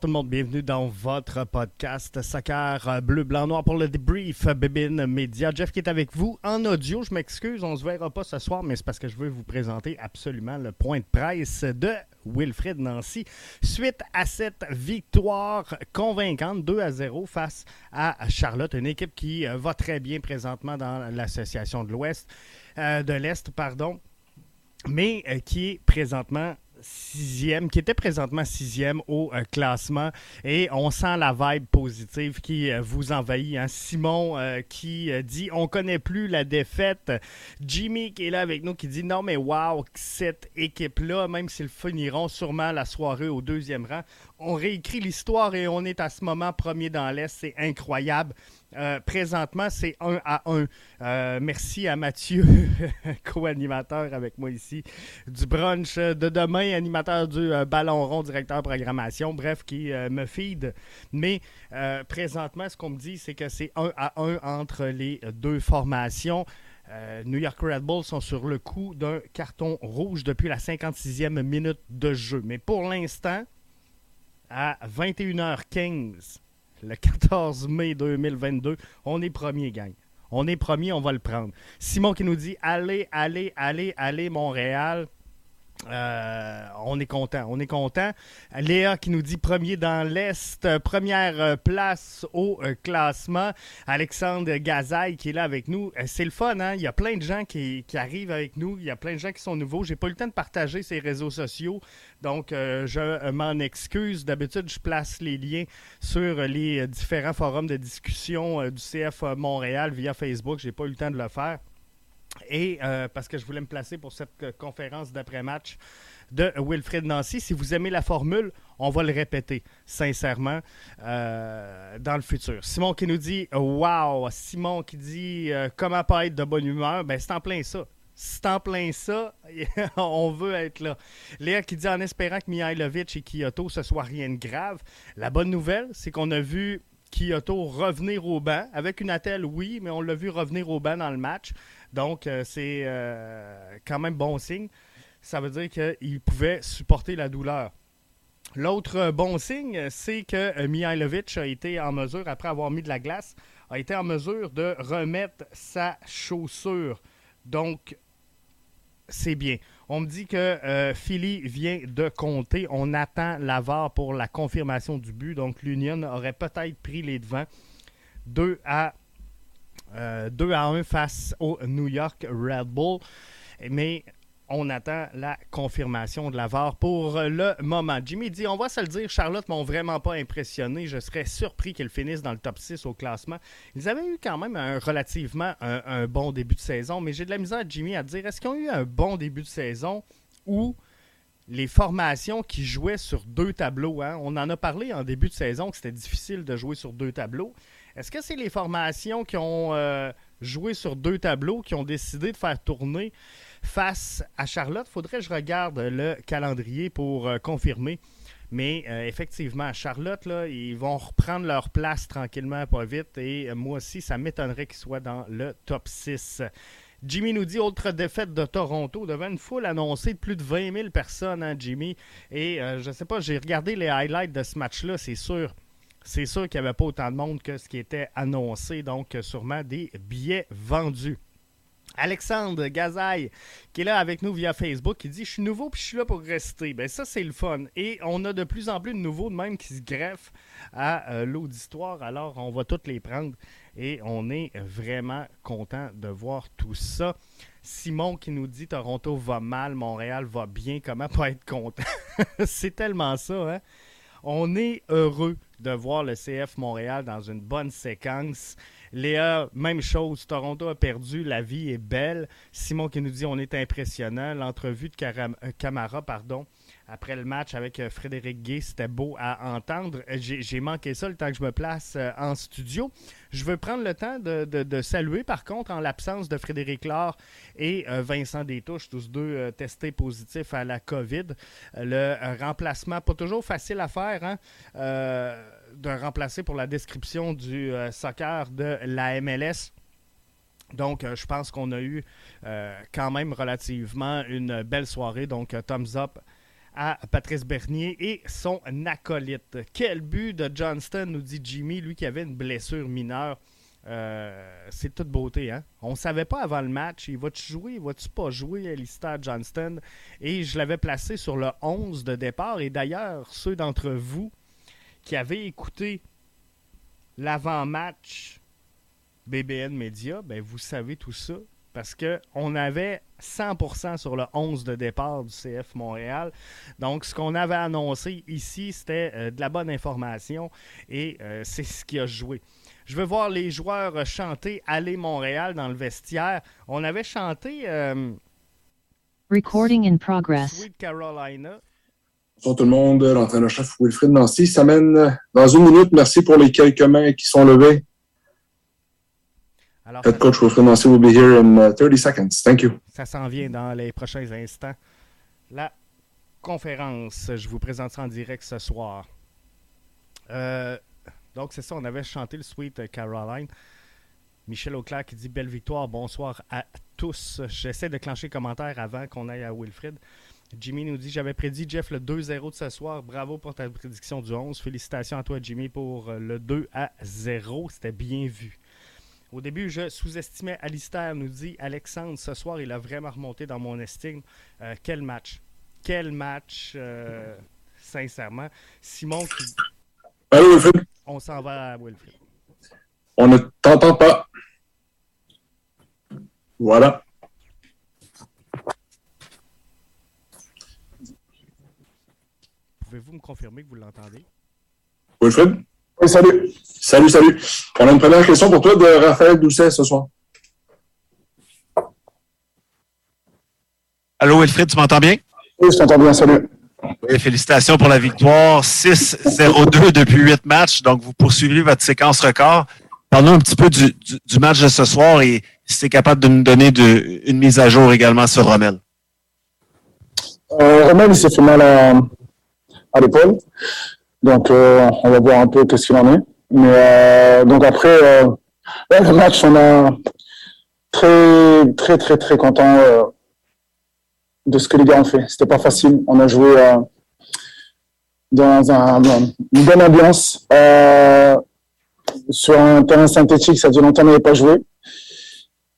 Tout le monde, bienvenue dans votre podcast Soccer euh, Bleu, Blanc, Noir pour le débrief Bébine Média. Jeff qui est avec vous en audio, je m'excuse, on se verra pas ce soir, mais c'est parce que je veux vous présenter absolument le point de presse de Wilfred Nancy suite à cette victoire convaincante 2 à 0 face à Charlotte, une équipe qui euh, va très bien présentement dans l'association de l'Ouest, euh, de l'Est, pardon, mais qui est présentement sixième, qui était présentement sixième au euh, classement. Et on sent la vibe positive qui euh, vous envahit. Hein. Simon euh, qui dit on connaît plus la défaite. Jimmy qui est là avec nous qui dit non mais wow, cette équipe-là, même s'ils finiront sûrement la soirée au deuxième rang, on réécrit l'histoire et on est à ce moment premier dans l'Est. C'est incroyable. Euh, présentement, c'est 1 à 1. Euh, merci à Mathieu, co-animateur avec moi ici, du brunch de demain, animateur du euh, Ballon rond, directeur programmation, bref, qui me feed. Mais présentement, ce qu'on me dit, c'est que c'est 1 à 1 entre les deux formations. New York Red Bull sont sur le coup d'un carton rouge depuis la 56e minute de jeu. Mais pour l'instant, à 21h15, le 14 mai 2022. On est premier, gang. On est premier, on va le prendre. Simon qui nous dit Allez, allez, allez, allez, Montréal. Euh, on est content, on est content. Léa qui nous dit premier dans l'Est, première euh, place au euh, classement. Alexandre Gazaille qui est là avec nous. c'est le fun, hein? Il y a plein de gens qui, arrivent avec nous. Il y a plein de gens qui sont nouveaux. J'ai pas eu le temps de partager ces réseaux sociaux. Donc, je m'en excuse. D'habitude, je place les liens sur les différents forums de discussion du CF Montréal via Facebook. J'ai pas eu le temps de le faire. Et euh, parce que je voulais me placer pour cette euh, conférence d'après-match de Wilfred Nancy. Si vous aimez la formule, on va le répéter sincèrement euh, dans le futur. Simon qui nous dit Wow! Simon qui dit Comment pas être de bonne humeur? Ben, c'est en plein ça. C'est en plein ça, on veut être là. Léa qui dit en espérant que Mihailovic et Kyoto, ce soit rien de grave. La bonne nouvelle, c'est qu'on a vu Kyoto revenir au banc. Avec une attelle, oui, mais on l'a vu revenir au banc dans le match. Donc, euh, c'est euh, quand même bon signe. Ça veut dire qu'il pouvait supporter la douleur. L'autre bon signe, c'est que Mihailovic a été en mesure, après avoir mis de la glace, a été en mesure de remettre sa chaussure. Donc, c'est bien. On me dit que euh, Philly vient de compter. On attend l'avare pour la confirmation du but. Donc, l'Union aurait peut-être pris les devants. 2 à 2 euh, à 1 face au New York Red Bull. Mais on attend la confirmation de la VAR pour le moment. Jimmy dit On va se le dire, Charlotte m'ont vraiment pas impressionné. Je serais surpris qu'ils finissent dans le top 6 au classement. Ils avaient eu quand même un relativement un, bon début de saison, mais j'ai de la misère, Jimmy, à dire est-ce qu'ils ont eu un bon début de saison ou les formations qui jouaient sur deux tableaux hein? On en a parlé en début de saison que c'était difficile de jouer sur deux tableaux. Est-ce que c'est les formations qui ont euh, joué sur deux tableaux qui ont décidé de faire tourner face à Charlotte? Faudrait que je regarde le calendrier pour euh, confirmer. Mais euh, effectivement, Charlotte, ils vont reprendre leur place tranquillement, pas vite. Et moi aussi, ça m'étonnerait qu'ils soient dans le top 6. Jimmy nous dit autre défaite de Toronto devant une foule annoncée de plus de 20 000 personnes, hein, Jimmy. Et je ne sais pas, j'ai regardé les highlights de ce match-là, c'est sûr c'est sûr qu'il n'y avait pas autant de monde que ce qui était annoncé, donc sûrement des billets vendus. Alexandre Gazaille, qui est là avec nous via Facebook, qui dit Je suis nouveau puis je suis là pour rester. Ben ça, c'est le fun. Et on a de plus en plus de nouveaux de même qui se greffent à euh, l'auditoire. Alors, on va toutes les prendre et on est vraiment content de voir tout ça. Simon qui nous dit Toronto va mal, Montréal va bien. Comment pas être content C'est tellement ça, hein? On est heureux de voir le CF Montréal dans une bonne séquence. Léa, même chose. Toronto a perdu. La vie est belle. Simon qui nous dit on est impressionnant. L'entrevue de euh, Camara, pardon, après le match avec euh, Frédéric Gay. C'était beau à entendre. Euh, j'ai manqué ça le temps que je me place euh, en studio. Je veux prendre le temps de, saluer, par contre, en l'absence de Frédéric Laure et Vincent Détouche, tous deux testés positifs à la COVID. Le remplacement, pas toujours facile à faire, hein? de remplacer pour la description du soccer de la MLS. Donc, je pense qu'on a eu quand même relativement une belle soirée. Donc, thumbs up à Patrice Bernier et son acolyte. Quel but de Johnston, nous dit Jimmy, lui qui avait une blessure mineure. Euh, c'est toute beauté, hein? On ne savait pas avant le match, il va-tu jouer, il va-tu pas jouer, Alistair Johnston? Et je l'avais placé sur le 11 de départ. Et d'ailleurs, ceux d'entre vous qui avaient écouté l'avant-match BBN Media, ben vous savez tout ça parce qu'on avait 100% sur le 11 de départ du CF Montréal. Donc, ce qu'on avait annoncé ici, c'était euh, de la bonne information et euh, c'est ce qui a joué. Je veux voir les joueurs chanter Aller Montréal dans le vestiaire. On avait chanté. Euh, Recording in progress. Sweet Carolina. Bonjour tout le monde, l'entraîneur-chef Wilfrid Nancy s'amène dans une minute. Merci pour les quelques mains qui sont levées. Alors, Head coach Wilfrid Nancy will be here in 30 seconds. Thank you. Ça s'en vient dans les prochains instants. La conférence, je vous présente ça en direct ce soir. Euh, donc, c'est ça, on avait chanté le Sweet Caroline. Michel Auclair qui dit Belle victoire, bonsoir à tous. J'essaie de clencher commentaire avant qu'on aille à Wilfred. Jimmy nous dit J'avais prédit Jeff le 2-0 de ce soir. Bravo pour ta prédiction du 11. Félicitations à toi, Jimmy, pour le 2 à 0. C'était bien vu. Au début, je sous-estimais Alistair, nous dit Alexandre. Ce soir, il a vraiment remonté dans mon estime. Euh, quel match Quel match, euh, sincèrement. Simon qui. Allô, Wilfred on s'en va à Wilfrid. On ne t'entend pas. Voilà. Pouvez-vous me confirmer que vous l'entendez? Wilfred? Oui, salut. Salut, salut. On a une première question pour toi de Raphaël Doucet ce soir. Allô, Wilfred, tu m'entends bien? Oui, je t'entends bien, salut félicitations pour la victoire. 6-0-2 depuis 8 matchs. Donc, vous poursuivez votre séquence record. Parlons un petit peu du, match de ce soir et si tu es capable de nous donner une mise à jour également sur Rommel. Euh, Rommel, il s'est fait mal à, l'épaule. Donc, euh, on va voir un peu qu'est-ce qu'il en est. Mais euh, donc après, le match, on a très, très, très, très content de ce que les gars ont fait. C'était pas facile. On a joué euh, dans, un, une bonne ambiance euh, sur un terrain synthétique. Ça faisait longtemps qu'on n'avait pas joué.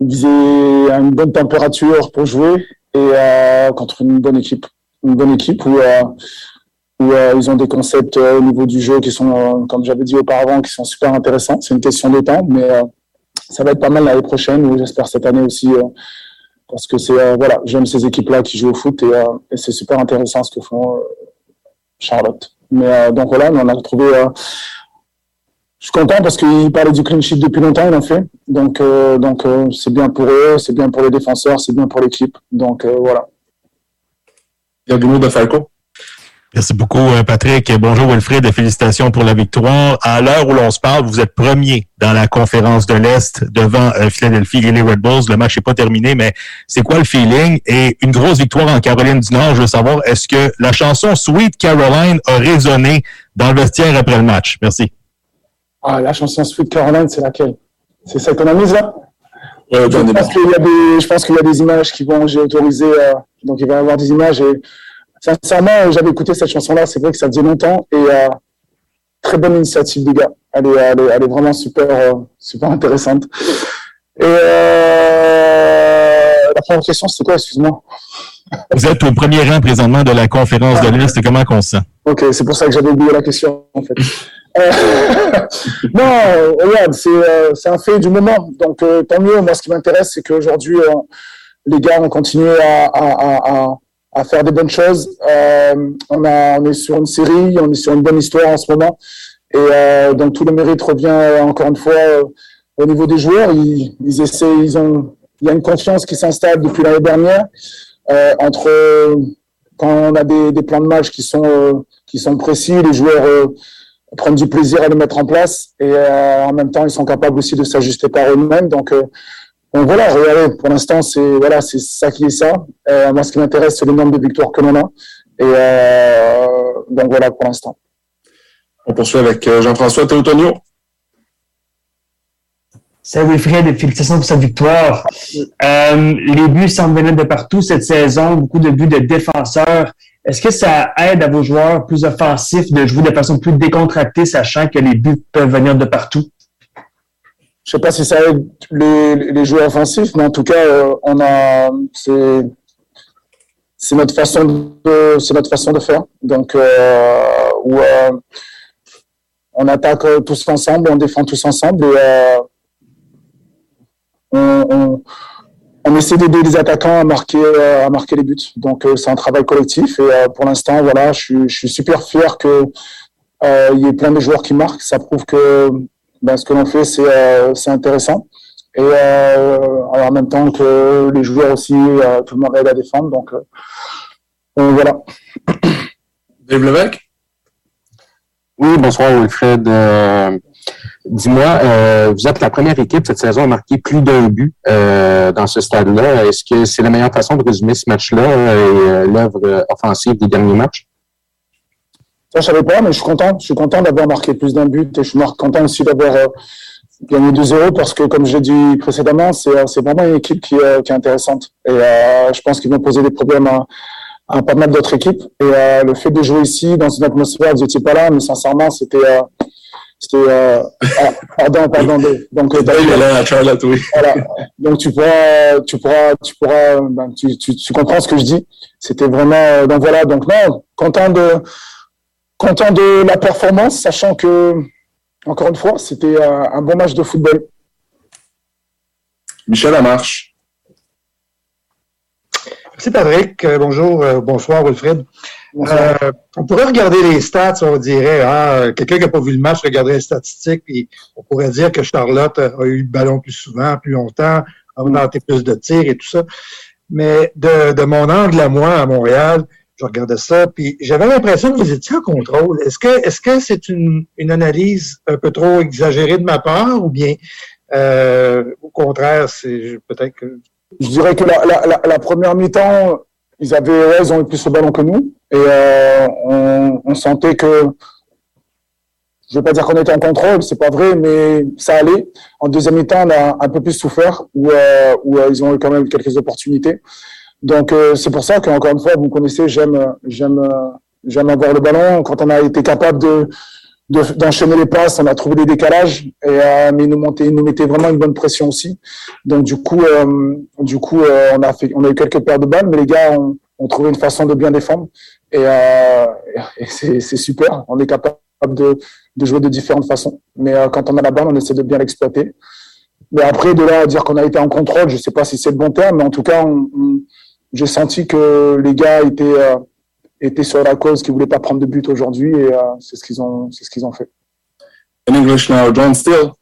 Il faisait une bonne température pour jouer et euh, contre une bonne équipe, une bonne équipe où, où ils ont des concepts au niveau du jeu qui sont, comme j'avais dit auparavant, qui sont super intéressants. C'est une question de temps, mais ça va être pas mal l'année prochaine ou j'espère cette année aussi parce que c'est euh, voilà, j'aime ces équipes-là qui jouent au foot et, euh, c'est super intéressant ce que font euh, Charlotte. Donc voilà, on a retrouvé. je suis content parce qu'ils parlaient du clean sheet depuis longtemps, ils l'ont fait. Donc donc c'est bien pour eux, c'est bien pour les défenseurs, c'est bien pour l'équipe. Donc voilà. Il y a du mot de Falco. Merci beaucoup, euh, Patrick. Bonjour, Wilfred, et félicitations pour la victoire. À l'heure où l'on se parle, vous êtes premier dans la conférence de l'Est devant euh, Philadelphie et les Red Bulls. Le match n'est pas terminé, mais c'est quoi le feeling? Et une grosse victoire en Caroline du Nord. Je veux savoir, est-ce que la chanson Sweet Caroline a résonné dans le vestiaire après le match? Merci. Ah, la chanson Sweet Caroline, c'est laquelle? C'est celle qu'on a mise là? je, pense qu'il y a des, je pense qu'il y a des images qui vont, j'ai autorisé, euh, donc il va y avoir des images et Sincèrement, j'avais écouté cette chanson-là, c'est vrai que ça faisait longtemps et euh, très bonne initiative des gars. Elle est, elle est, vraiment super, euh, super intéressante. Et euh, la première question, c'était quoi, excuse-moi? Vous êtes au premier rang présentement de la conférence de l'Est. Comment on se sent? Ok, c'est pour ça que j'avais oublié la question, en fait. non, regarde, c'est un fait du moment. Donc, tant mieux. Moi, ce qui m'intéresse, c'est qu'aujourd'hui, les gars ont continué à, à, à à faire des bonnes choses. Euh, on, a, on est sur une série, on est sur une bonne histoire en ce moment. Et euh, donc tout le mérite revient euh, encore une fois euh, au niveau des joueurs. Ils, ils essaient, ils ont, il y a une confiance qui s'installe depuis l'année dernière euh, entre quand on a des, des, plans de match qui sont qui sont précis, les joueurs prennent du plaisir à les mettre en place et en même temps ils sont capables aussi de s'ajuster par eux-mêmes. Donc donc voilà, regardez, pour l'instant, c'est voilà, c'est ça qui est ça. Euh, moi, ce qui m'intéresse, c'est le nombre de victoires que l'on a. Et euh, donc voilà pour l'instant. On poursuit avec euh, Jean-François Théotonio. Salut Wilfred et félicitations pour cette victoire. Euh, les buts semblent venir de partout cette saison, beaucoup de buts de défenseurs. Est-ce que ça aide à vos joueurs plus offensifs de jouer de façon plus décontractée, sachant que les buts peuvent venir de partout? Je sais pas si ça aide les, joueurs offensifs, mais en tout cas, euh, on a c'est notre façon de c'est notre façon de faire. Donc euh, euh, on attaque tous ensemble, on défend tous ensemble et on, on, essaie d'aider les attaquants à marquer à marquer les buts. Donc c'est un travail collectif et pour l'instant voilà, je suis, je suis super fier que il y ait plein de joueurs qui marquent. Ça prouve que ben, ce que l'on fait, c'est euh, intéressant. Et euh, en même temps que les joueurs aussi, euh, tout le monde aide à défendre. Donc, voilà. Dave Levesque? Oui, bonsoir Wilfred. Dis-moi, vous êtes la première équipe cette saison à marquer plus d'un but dans ce stade-là. Est-ce que c'est la meilleure façon de résumer ce match-là et l'œuvre offensive des derniers matchs? Ça, je savais pas, mais je suis content. Je suis content d'avoir marqué plus d'un but et je suis content aussi d'avoir euh, gagné 2-0 parce que, comme je l'ai dit précédemment, c'est euh, vraiment une équipe qui, euh, qui est intéressante. Et je pense qu'ils vont poser des problèmes à, à pas mal d'autres équipes. Et le fait de jouer ici, dans une atmosphère, vous n'étiez pas là, mais sincèrement, c'était... c'était ah, pardon pardon donc il à Charlotte oui voilà donc tu pourras tu pourras tu pourras ben, tu, tu, tu comprends ce que je dis c'était vraiment donc voilà donc non content de content de la performance, sachant que, encore une fois, c'était un, bon match de football. Michel Lamarche. Merci Patrick. Euh, bonjour, euh, bonsoir Wilfred. Euh, on pourrait regarder les stats, on dirait, hein, quelqu'un qui n'a pas vu le match regarderait les statistiques, puis on pourrait dire que Charlotte a eu le ballon plus souvent, plus longtemps, a tenté plus de tirs et tout ça. Mais de, de mon angle à moi, à Montréal, je regardais ça, puis j'avais l'impression que vous étiez en contrôle. Est-ce que est-ce que c'est une, analyse un peu trop exagérée de ma part, ou bien euh, au contraire, c'est peut-être que. Je dirais que la, première mi-temps, ils avaient ils ont eu plus le ballon que nous, et euh, on, sentait que je ne vais pas dire qu'on était en contrôle, c'est pas vrai, mais ça allait. En deuxième mi-temps, on a un peu plus souffert, où, euh, où ils ont eu quand même quelques opportunités. Donc euh, c'est pour ça qu'encore une fois, vous connaissez, j'aime j'aime j'aime avoir le ballon. Quand on a été capable de d'enchaîner les passes, on a trouvé des décalages, et, euh, mais ils nous, montaient, nous mettaient vraiment une bonne pression aussi. Donc du coup, euh, du coup, euh, on a fait, on a eu quelques paires de balles, mais les gars ont, ont trouvé une façon de bien défendre, et, euh, et c'est super. On est capable de, de jouer de différentes façons, mais quand on a la balle, on essaie de bien l'exploiter. Mais après, de là à dire qu'on a été en contrôle, je sais pas si c'est le bon terme, mais en tout cas, on j'ai senti que les gars étaient, euh, étaient sur la cause, qu'ils voulaient pas prendre de but aujourd'hui, et euh, c'est ce qu'ils ont, c'est ce qu'ils ont fait. In English now, John Steele.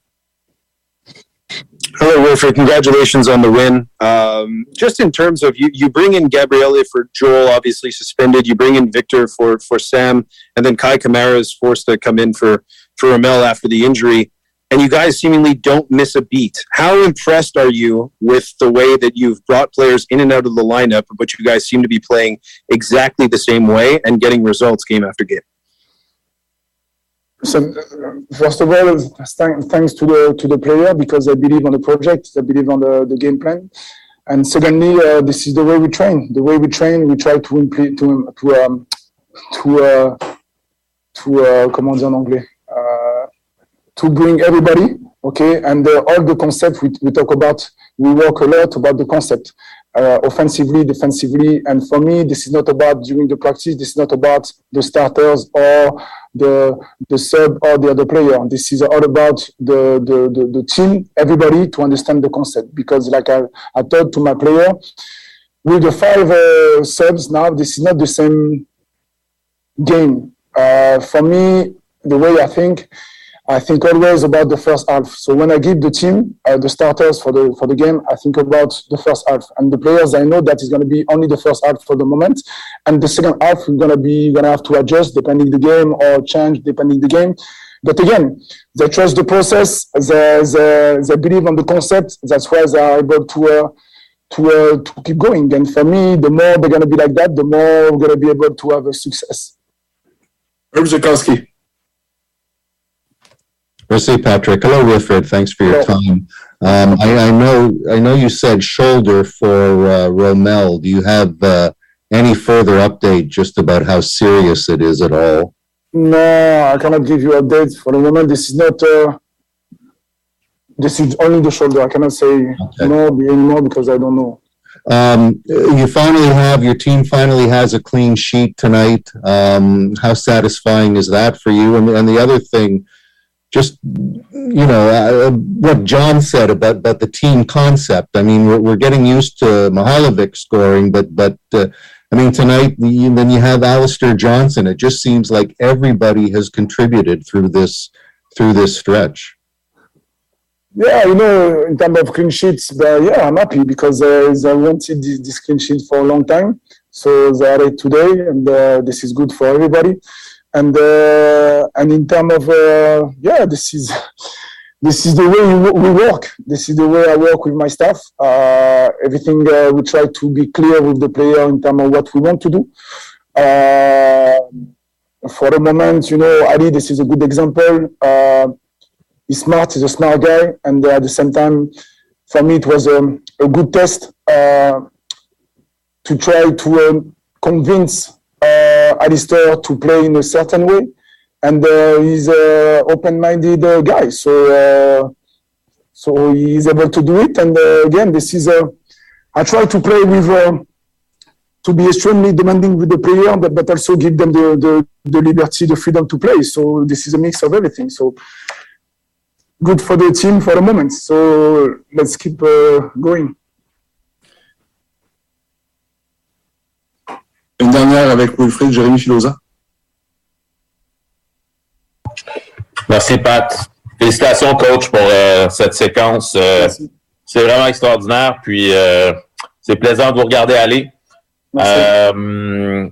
Hello, Wilfred. Congratulations on the win. Um, just in terms of you, you bring in Gabriele for Joel, obviously suspended. You bring in Victor for for Sam, and then Kai Kamara is forced to come in for for Ramel after the injury and you guys seemingly don't miss a beat. How impressed are you with the way that you've brought players in and out of the lineup, but you guys seem to be playing exactly the same way and getting results game after game? So, first of all, thanks to the to the player because I believe on the project, I believe on the, the game plan, and secondly, uh, this is the way we train. The way we train, we try to implement to to um, to uh, to uh, comment dire en anglais. To bring everybody, okay? And uh, all the concepts we, we talk about, we work a lot about the concept, uh, offensively, defensively. And for me, this is not about during the practice, this is not about the starters or the, the sub or the other player. This is all about the, the, the, the team, everybody to understand the concept. Because like I, I told to my player, with the five uh, subs now, this is not the same game. Uh, for me, the way I think, I think always about the first half. So when I give the team uh, the starters for the for the game, I think about the first half and the players. I know that is going to be only the first half for the moment, and the second half we're going to be going to have to adjust depending the game or change depending the game. But again, they trust the process. They they, they believe on the concept. That's why they are able to. Uh, to, uh, to keep going. And for me, the more they're going to be like that, the more we're going to be able to have a success. Herb Zukowski. Merci, Patrick. Hello, Wilfred. Thanks for your time. Um, I, I, know I know you said shoulder for uh, Romel. Do you have uh, any further update just about how serious it is at all? No, I cannot give you updates for the moment. This is not. Uh, this is only the shoulder. I cannot say no anymore because I don't know. Um, you finally have your team finally has a clean sheet tonight. Um, how satisfying is that for you? And, and the other thing, just you know uh, what John said about about the team concept. I mean, we're, we're getting used to Mahalovic scoring, but but uh, I mean tonight you, then you have Alistair Johnson. It just seems like everybody has contributed through this through this stretch. Yeah, you know, in terms of clean sheets, but yeah, I'm happy because uh, I wanted this, this clean sheet for a long time. So they are it today, and uh, this is good for everybody. And uh, and in terms of uh, yeah, this is this is the way we work. This is the way I work with my staff. Uh, everything uh, we try to be clear with the player in terms of what we want to do. for the moment, you know, Ali, this is a good example he's smart. He's a smart guy, and uh, at the same time, for me, it was um, a good test uh, to try to um, convince uh, Alistair to play in a certain way, and uh, he's an open-minded uh, guy, so uh, so he's able to do it. And again, this is a I try to play with. to be extremely demanding with the player, but, but also give them the, the, the liberty, the freedom to play. So this is a mix of everything. So good for the team for the moment. So let's keep uh, going. Une dernière avec Wilfried, Jérémy Filosa. Merci Pat. Félicitations coach pour euh, cette séquence. Euh, c'est vraiment extraordinaire. Puis euh, c'est plaisant de vous regarder aller. Euh,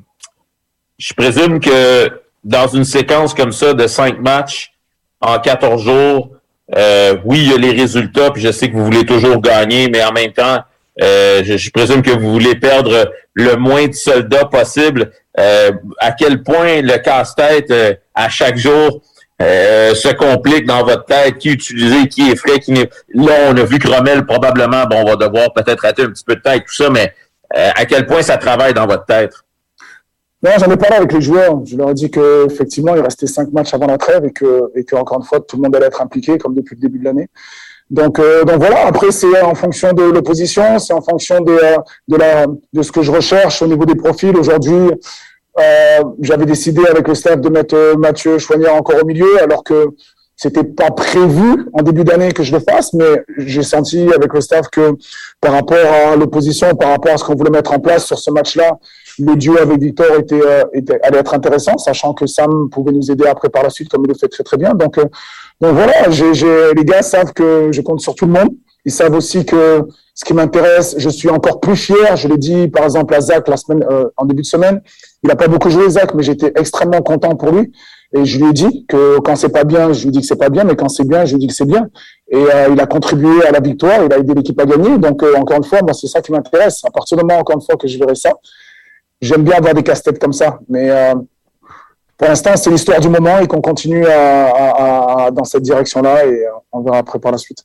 je présume que dans une séquence comme ça de cinq matchs en 14 jours, euh, oui, il y a les résultats, puis je sais que vous voulez toujours gagner, mais en même temps, euh, je, présume que vous voulez perdre le moins de soldats possible. Euh, à quel point le casse-tête à chaque jour se complique dans votre tête, qui utiliser, qui est frais, qui n'est. Là, on a vu que Rommel, probablement, bon, on va devoir peut-être rater un petit peu de tête, tout ça, mais à quel point ça travaille dans votre tête? Non, j'en ai parlé avec les joueurs. Je leur ai dit qu'effectivement, il restait cinq matchs avant la trêve et que, et que, encore une fois, tout le monde allait être impliqué, comme depuis le début de l'année. Donc, euh, donc voilà. Après, c'est en fonction de l'opposition, c'est en fonction de, de, la, de ce que je recherche au niveau des profils. Aujourd'hui, euh, j'avais décidé avec le staff de mettre euh, Mathieu Chouanière encore au milieu, alors que c'était pas prévu en début d'année que je le fasse, mais j'ai senti avec le staff que par rapport à l'opposition, par rapport à ce qu'on voulait mettre en place sur ce match-là, le duo avec Victor était, euh, était, allait être intéressant, sachant que Sam pouvait nous aider après par la suite, comme il le fait très très bien. Donc, euh, donc voilà, j'ai, les gars savent que je compte sur tout le monde. Ils savent aussi que ce qui m'intéresse, je suis encore plus fier. Je l'ai dit par exemple à Zach la semaine, euh, en début de semaine. Il n'a pas beaucoup joué Zach, mais j'étais extrêmement content pour lui. Et je lui ai dit que quand c'est pas bien, je lui dis que c'est pas bien, mais quand c'est bien, je lui dis que c'est bien. Et euh, il a contribué à la victoire, il a aidé l'équipe à gagner. Donc euh, encore une fois, moi c'est ça qui m'intéresse. À partir du moment encore une fois que je verrai ça, j'aime bien avoir des casse-têtes comme ça. Mais euh, pour l'instant, c'est l'histoire du moment et qu'on continue à, à, dans cette direction-là et on verra après par la suite.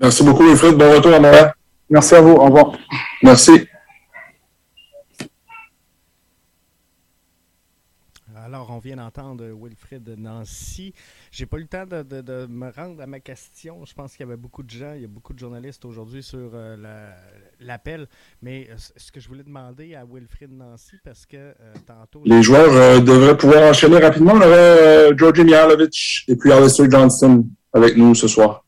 Merci beaucoup, Wilfred. Bon retour à Montréal. Merci à vous. Au revoir. Merci. Alors, on vient d'entendre Wilfred Nancy. J'ai pas eu le temps de, me rendre à ma question. Je pense qu'il y avait beaucoup de gens, il y a beaucoup de journalistes aujourd'hui sur euh, l'appel. Mais euh, ce que je voulais demander à Wilfred Nancy, parce que euh, tantôt. Les joueurs devraient pouvoir enchaîner rapidement. On aurait Georgi Mihalovic et puis Alistair Johnston avec nous ce soir.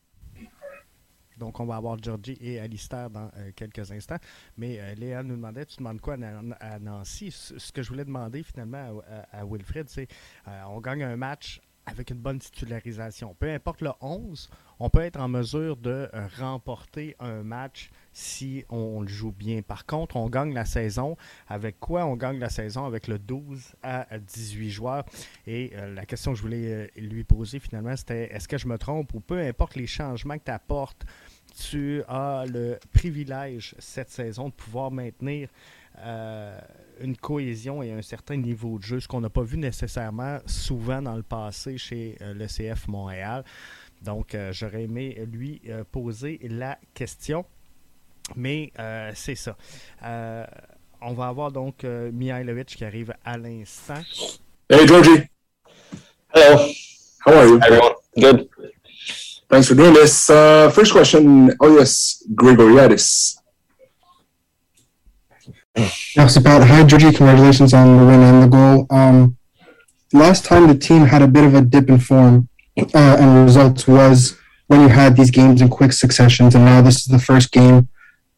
Donc, on va avoir Georgie et Alistair dans euh, quelques instants. Mais euh, Léa nous demandait, tu demandes quoi à, Nancy? Ce que je voulais demander finalement à, Wilfred, c'est euh, on gagne un match avec une bonne titularisation. Peu importe le 11, on peut être en mesure de remporter un match si on le joue bien. Par contre, on gagne la saison. Avec quoi on gagne la saison? Avec le 12 à 18 joueurs. Et la question que je voulais lui poser finalement, c'était est-ce que je me trompe ou peu importe les changements que tu apportes tu as le privilège cette saison de pouvoir maintenir euh, une cohésion et un certain niveau de jeu, ce qu'on n'a pas vu nécessairement souvent dans le passé chez euh, le CF Montréal. Donc, euh, j'aurais aimé lui poser la question, mais c'est ça. on va avoir donc euh, Mihailovic qui arrive à l'instant. Hey, Georgie. Hello. How are you? Everyone. Good. Thanks for doing this. Uh, first question, Oh Elias Grigoriadis. Merci, Pat. Hi, Georgie. Congratulations on the win and the goal. Um, last time the team had a bit of a dip in form uh, and the results was when you had these games in quick successions, and now this is the first game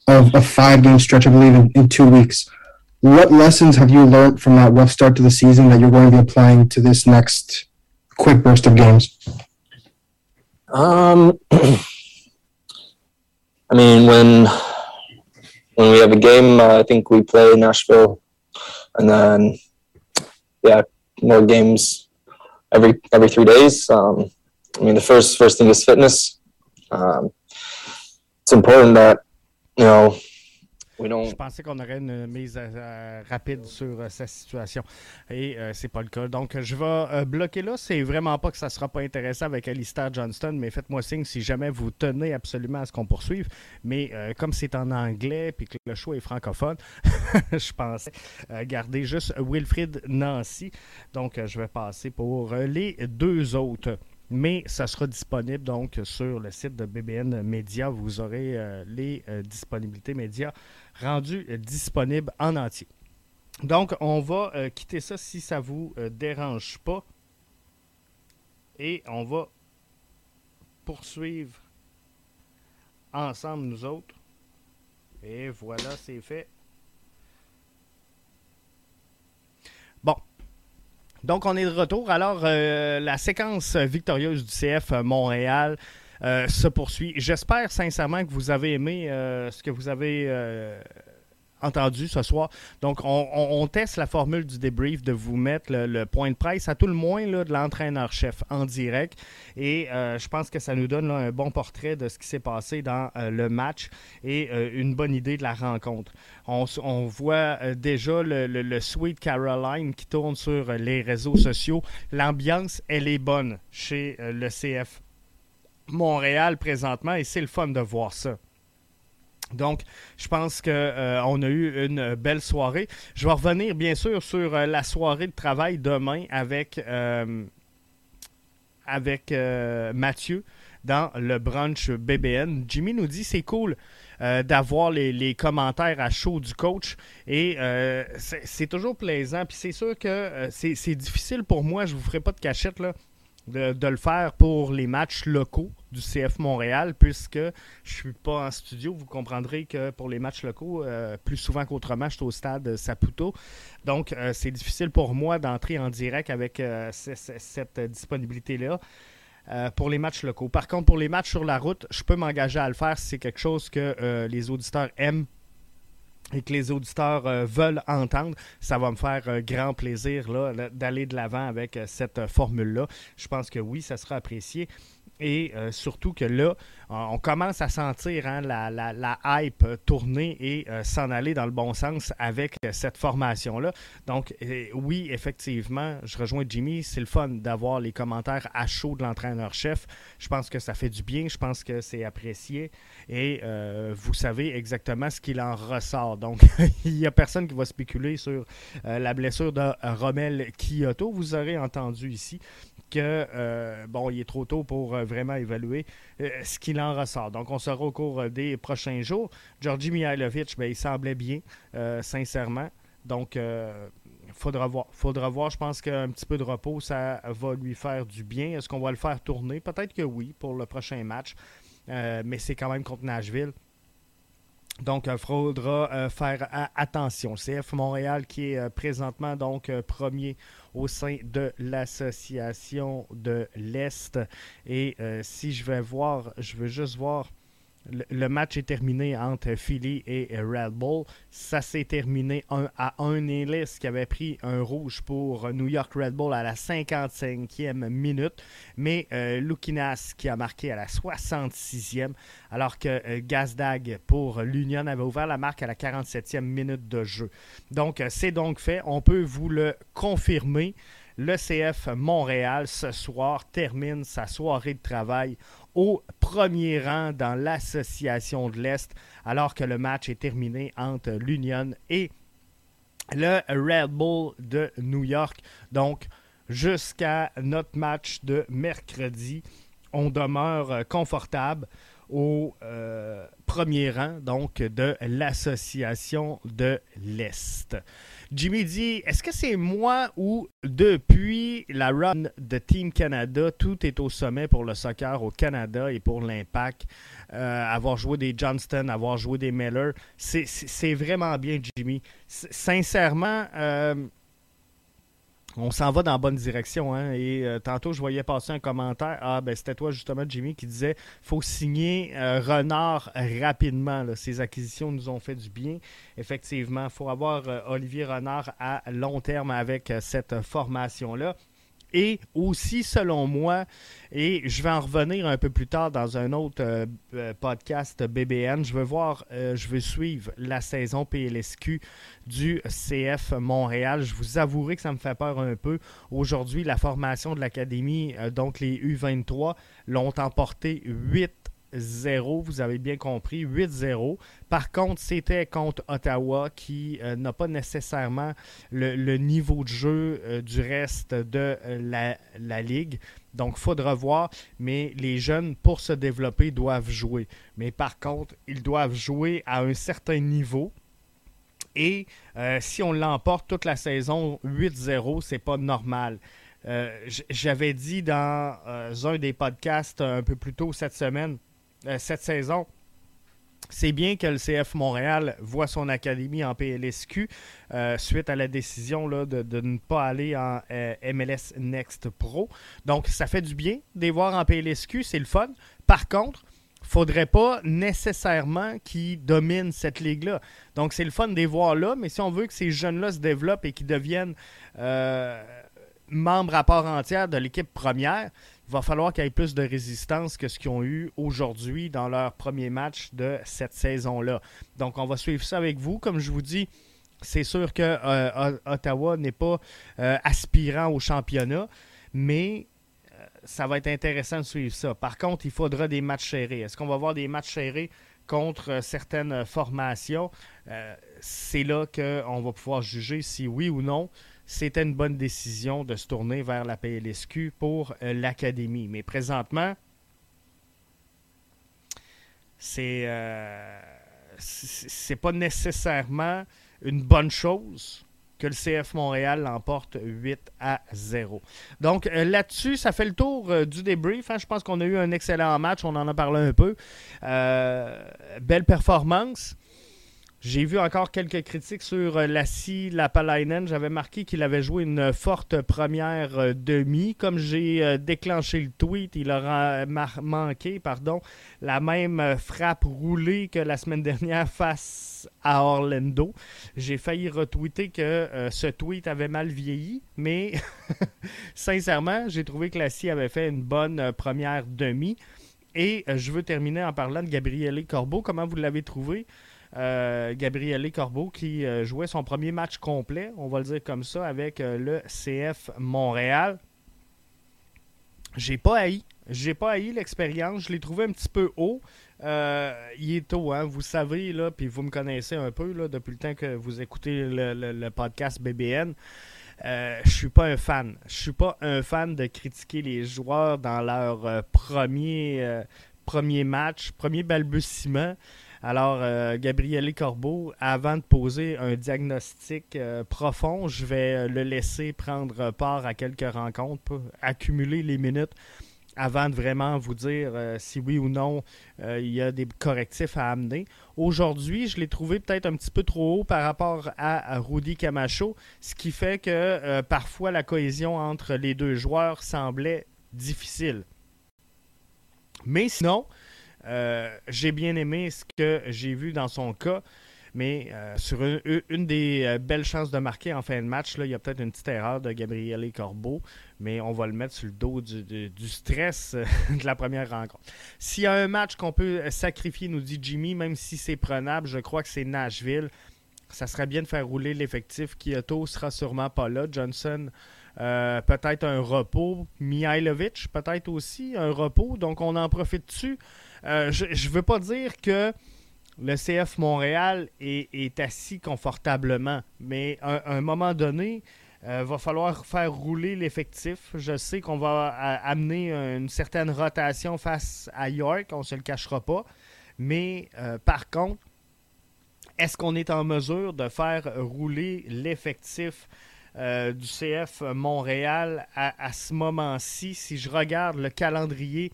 of a five-game stretch, I believe, in, in two weeks. What lessons have you learned from that rough start to the season that you're going to be applying to this next quick burst of games? Um, I mean, when when we have a game, uh, I think we play Nashville, and then yeah, more games every every three days. Um, I mean, the first first thing is fitness. Um, it's important that don't. Je pensais qu'on aurait une mise euh, rapide sur euh, sa situation et euh, c'est pas le cas. Donc je vais euh, bloquer là. C'est vraiment pas que ça sera pas intéressant avec Alistair Johnston, mais faites-moi signe si jamais vous tenez absolument à ce qu'on poursuive. Mais euh, comme c'est en anglais puis que le choix est francophone, je pensais euh, garder juste Wilfrid Nancy. Donc euh, je vais passer pour euh, les deux autres. Mais ça sera disponible donc sur le site de BBN Media. Vous aurez euh, les euh, disponibilités médias rendues disponibles en entier. Donc, on va euh, quitter ça si ça vous euh, dérange pas. Et on va poursuivre ensemble, nous autres. Et voilà, c'est fait. Bon. Donc, on est de retour. Alors, euh, la séquence victorieuse du CF Montréal euh, se poursuit. J'espère sincèrement que vous avez aimé euh, ce que vous avez entendu ce soir. Donc, on, teste la formule du débrief de vous mettre le, point de presse, à tout le moins de l'entraîneur-chef en direct. Et euh, je pense que ça nous donne un bon portrait de ce qui s'est passé dans euh, le match et euh, une bonne idée de la rencontre. On, voit déjà le, le- Sweet Caroline qui tourne sur les réseaux sociaux. L'ambiance, elle est bonne chez le CF Montréal présentement et c'est le fun de voir ça. Donc, je pense qu'on a eu une belle soirée. Je vais revenir bien sûr sur euh, la soirée de travail demain avec, euh, avec euh, Mathieu dans le brunch BBN. Jimmy nous dit c'est cool euh, d'avoir les, les commentaires à chaud du coach et euh, c'est toujours plaisant. Puis c'est sûr que euh, c'est difficile pour moi, je vous ferai pas de cachette là, de, le faire pour les matchs locaux du CF Montréal, puisque je suis pas en studio. Vous comprendrez que pour les matchs locaux, euh, plus souvent qu'autrement, je suis au stade Saputo. Donc, euh, c'est difficile pour moi d'entrer en direct avec euh, ce- ce- cette disponibilité-là. pour les matchs locaux. Par contre, pour les matchs sur la route, je peux m'engager à le faire si c'est quelque chose que les auditeurs aiment et que les auditeurs euh, veulent entendre, ça va me faire euh, grand plaisir d'aller de l'avant avec euh, cette formule-là. Je pense que oui, ça sera apprécié. Et euh, surtout que là, on commence à sentir hein, la, la- hype euh, tourner et euh, s'en aller dans le bon sens avec cette formation-là. Donc, oui, effectivement, je rejoins Jimmy. C'est le fun d'avoir les commentaires à chaud de l'entraîneur-chef. Je pense que ça fait du bien. Je pense que c'est apprécié. Et vous savez exactement ce qu'il en ressort. Donc, il n'y a personne qui va spéculer sur la blessure de Rommel Kyoto. Vous aurez entendu ici que, bon, il est trop tôt pour vraiment évaluer euh, ce qu'il en ressort. Donc, on saura au cours euh, des prochains jours. Georgi Mihailovic, ben, il semblait bien, euh, sincèrement. Donc, euh, faudra voir. Faudra voir. Je pense qu'un petit peu de repos, ça va lui faire du bien. Est-ce qu'on va le faire tourner? Peut-être que oui, pour le prochain match. Mais c'est quand même contre Nashville. Donc, il faudra euh, faire attention. CF Montréal qui est euh, présentement donc euh, premier au sein de l'association de l'Est. Et euh, si je vais voir, je veux juste voir. Le, match est terminé entre Philly et Red Bull. Ça s'est terminé 1 à 1. Nélis qui avait pris un rouge pour New York Red Bull à la 55e minute. Mais euh, Lukinas qui a marqué à la 66e. Alors que euh, Gazdag pour l'Union avait ouvert la marque à la 47e minute de jeu. Donc, euh, c'est donc fait. On peut vous le confirmer. Le CF Montréal, ce soir, termine sa soirée de travail au premier rang dans l'association de l'Est, alors que le match est terminé entre l'Union et le Red Bull de New York. Donc, jusqu'à notre match de mercredi, on demeure confortable au euh, premier rang donc de l'association de l'Est. Jimmy dit est-ce que c'est moi ou depuis la run de Team Canada, tout est au sommet pour le soccer au Canada et pour l'impact euh, Avoir joué des Johnston, avoir joué des Miller, c'est vraiment bien, Jimmy. sincèrement, euh, on s'en va dans la bonne direction. Hein? Et euh, tantôt, je voyais passer un commentaire. Ah, ben c'était toi justement, Jimmy, qui disait faut signer euh, Renard rapidement. Ces acquisitions nous ont fait du bien. Effectivement, il faut avoir euh, Olivier Renard à long terme avec cette formation-là. Et aussi, selon moi, et je vais en revenir un peu plus tard dans un autre euh, euh, podcast BBN, je veux voir, euh, je veux suivre la saison PLSQ du CF Montréal. Je vous avouerai que ça me fait peur un peu. Aujourd'hui, la formation de l'Académie, donc les U23, l'ont emporté 8 0, vous avez bien compris, 8-0. Par contre, c'était contre Ottawa qui euh, n'a pas nécessairement le, niveau de jeu euh, du reste de euh, la, ligue. Donc, il faudra voir, mais les jeunes, pour se développer, doivent jouer. Mais par contre, ils doivent jouer à un certain niveau. Et si on l'emporte toute la saison 8-0, c'est pas normal. J'avais dit dans un des podcasts un peu plus tôt cette semaine cette saison. C'est bien que le CF Montréal voit son académie en PLSQ euh, suite à la décision de, ne pas aller en euh, MLS Next Pro. Donc, ça fait du bien de voir en PLSQ, c'est le fun. Par contre, faudrait pas nécessairement qu'ils dominent cette ligue-là. Donc, c'est le fun de les voir là, mais si on veut que ces jeunes-là se développent et qu'ils deviennent membres à part entière de l'équipe première, va falloir qu'il y ait plus de résistance que ce qu'ils ont eu aujourd'hui dans leur premier match de cette saison-là. Donc, on va suivre ça avec vous. Comme je vous dis, c'est sûr que euh, Ottawa n'est pas euh, aspirant au championnat, mais euh, ça va être intéressant de suivre ça. Par contre, il faudra des matchs serrés. Est-ce qu'on va avoir des matchs serrés contre certaines formations? c'est là qu'on va pouvoir juger si oui ou non c'était une bonne décision de se tourner vers la PLSQ pour euh, l'académie. Mais présentement, c'est euh, pas nécessairement une bonne chose que le CF Montréal l'emporte 8 à 0. Donc euh, là-dessus, ça fait le tour du débrief. Hein. Je pense qu'on a eu un excellent match, on en a parlé un peu. belle performance. J'ai vu encore quelques critiques sur euh, Lassie Lapalainen. J'avais marqué qu'il avait joué une forte première euh, demi. Comme j'ai euh, déclenché le tweet, il aura manqué pardon, la même frappe roulée que la semaine dernière face à Orlando. J'ai failli retweeter que ce tweet avait mal vieilli, mais sincèrement, j'ai trouvé que Lassie avait fait une bonne première demi. Et je veux terminer en parlant de Gabriele Corbeau. Comment vous l'avez trouvé? Euh, Gabriele Corbeau qui euh, jouait son premier match complet, on va le dire comme ça, avec euh, le CF Montréal. J'ai pas haï. J'ai pas haï l'expérience. Je l'ai trouvé un petit peu haut. Euh, il est tôt, hein, vous savez, là, puis vous me connaissez un peu là, depuis le temps que vous écoutez le, podcast BBN. je suis pas un fan. Je suis pas un fan de critiquer les joueurs dans leur premier match, premier balbutiement. Alors, euh, Gabriele Corbeau, avant de poser un diagnostic euh, profond, je vais euh, le laisser prendre part à quelques rencontres, accumuler les minutes avant de vraiment vous dire si oui ou non il y a des correctifs à amener. Aujourd'hui, je l'ai trouvé peut-être un petit peu trop haut par rapport à, à Rudy Camacho, ce qui fait que parfois la cohésion entre les deux joueurs semblait difficile. Mais sinon, euh, j'ai bien aimé ce que j'ai vu dans son cas, mais euh, sur une, des euh, belles chances de marquer en fin de match, là, il y a peut-être une petite erreur de Gabriel Corbeau, mais on va le mettre sur le dos du, stress de la première rencontre. S'il y a un match qu'on peut sacrifier, nous dit Jimmy, même si c'est prenable, je crois que c'est Nashville. Ça serait bien de faire rouler l'effectif. Kyoto sera sûrement pas là. Johnson, peut-être un repos. Mihailovic, peut-être aussi un repos. Donc on en profite dessus. Euh, je ne veux pas dire que le CF Montréal est, assis confortablement. Mais à un, moment donné, il euh, va falloir faire rouler l'effectif. Je sais qu'on va amener une certaine rotation face à York, on ne se le cachera pas. Mais euh, par contre, est-ce qu'on est en mesure de faire rouler l'effectif du CF Montréal à, ce moment-ci? Si je regarde le calendrier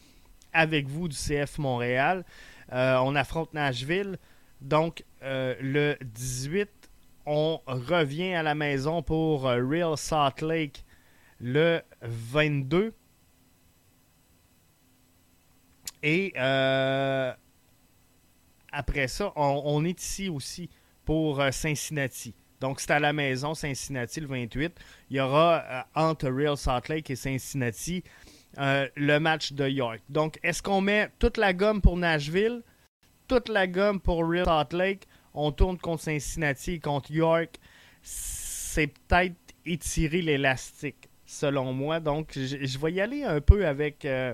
avec vous du CF Montréal, on affronte Nashville. Donc, le 18 on revient à la maison pour euh, Real Salt Lake le 22. Et euh, après ça, on, est ici aussi pour euh, Cincinnati. Donc, c'est à la maison, Cincinnati, le 28. Il y aura entre Real Salt Lake et Cincinnati le match de York. Donc, est-ce qu'on met toute la gomme pour Nashville, toute la gomme pour Real Salt Lake on tourne contre Cincinnati, contre York, c'est peut-être étirer l'élastique, selon moi. Donc, je, vais y aller un peu avec, euh,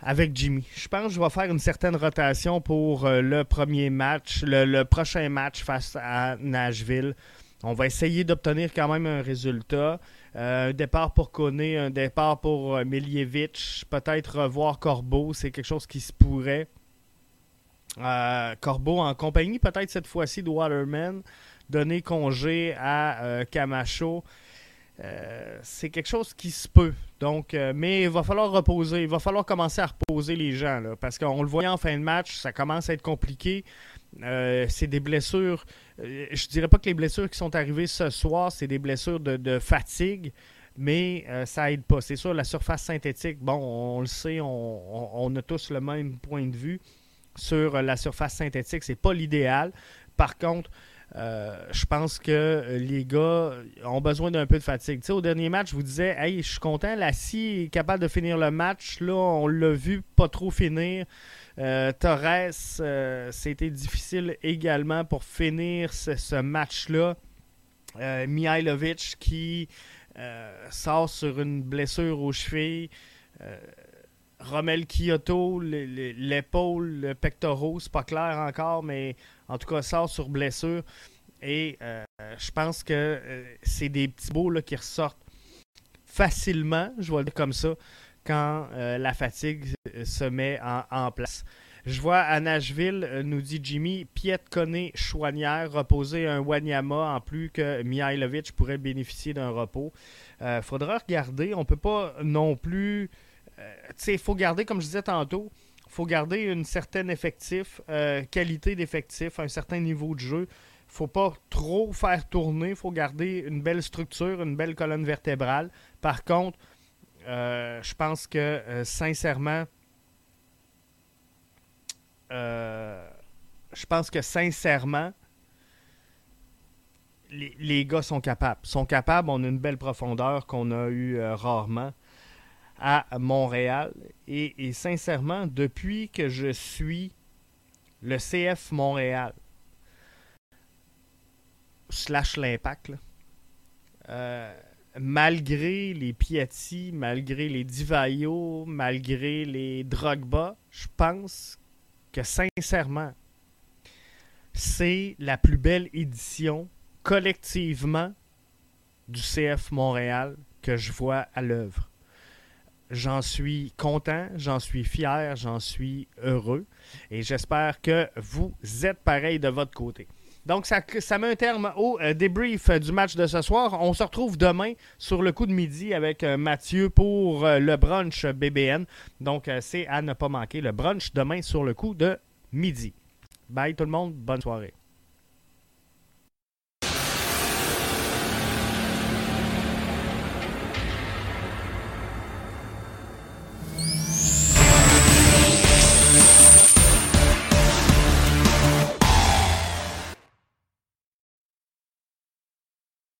avec Jimmy. Je pense que je vais faire une certaine rotation pour euh, le premier match, le, prochain match face à Nashville. On va essayer d'obtenir quand même un résultat. Euh, un départ pour Koné, un départ pour Milievich, peut-être revoir Corbeau, c'est quelque chose qui se pourrait. Euh, Corbeau en compagnie peut-être cette fois-ci de Waterman, donner congé à euh, Camacho. Euh, c'est quelque chose qui se peut. Donc, mais il va falloir reposer. Il va falloir commencer à reposer les gens. Parce qu'on le voyait en fin de match, ça commence à être compliqué. C'est des blessures. je dirais pas que les blessures qui sont arrivées ce soir, c'est des blessures de, fatigue mais ça aide pas. C'est sûr, la surface synthétique, bon, on, le sait, on, a tous le même point de vue sur la surface synthétique. C'est pas l'idéal. Par contre, euh, je pense que les gars ont besoin d'un peu de fatigue. au dernier match, je vous disais, hey, je suis content, Lassie est capable de finir le match. Là, on l'a vu pas trop finir. Euh, Torres, euh, c'était difficile également pour finir ce, match-là. Mihailovic qui sort sur une blessure aux chevilles. Romel Kyoto, l'épaule, le pectoraux, c'est pas clair encore, mais en tout cas, sort sur blessure. Et euh, je pense que euh, c'est des petits bouts qui ressortent facilement, je vois le dire comme ça, quand euh, la fatigue se met en, place. Je vois à Nashville, nous dit Jimmy, Piet Koné Chouanière, reposer un Wanyama en plus que Mihailovic pourrait bénéficier d'un repos. Il faudra regarder. On peut pas non plus il faut garder, comme je disais tantôt, faut garder une certaine effectif, euh, qualité d'effectif, un certain niveau de jeu. faut pas trop faire tourner. Faut garder une belle structure, une belle colonne vertébrale. Par contre, euh, je pense que euh, sincèrement, je pense que sincèrement, les, gars sont capables. Sont capables, on a une belle profondeur qu'on a eu rarement à Montréal. Et, sincèrement, depuis que je suis le CF Montréal, slash l'impact, euh, malgré les Piatti, malgré les Divayo, malgré les Drogba, je pense que sincèrement, c'est la plus belle édition collectivement du CF Montréal que je vois à l'œuvre. J'en suis content, j'en suis fier, j'en suis heureux et j'espère que vous êtes pareil de votre côté. Donc, ça, met un terme au euh, débrief du match de ce soir. On se retrouve demain sur le coup de midi avec euh, Mathieu pour euh, le brunch BBN. Donc, c'est à ne pas manquer le brunch demain sur le coup de midi. Bye tout le monde, bonne soirée.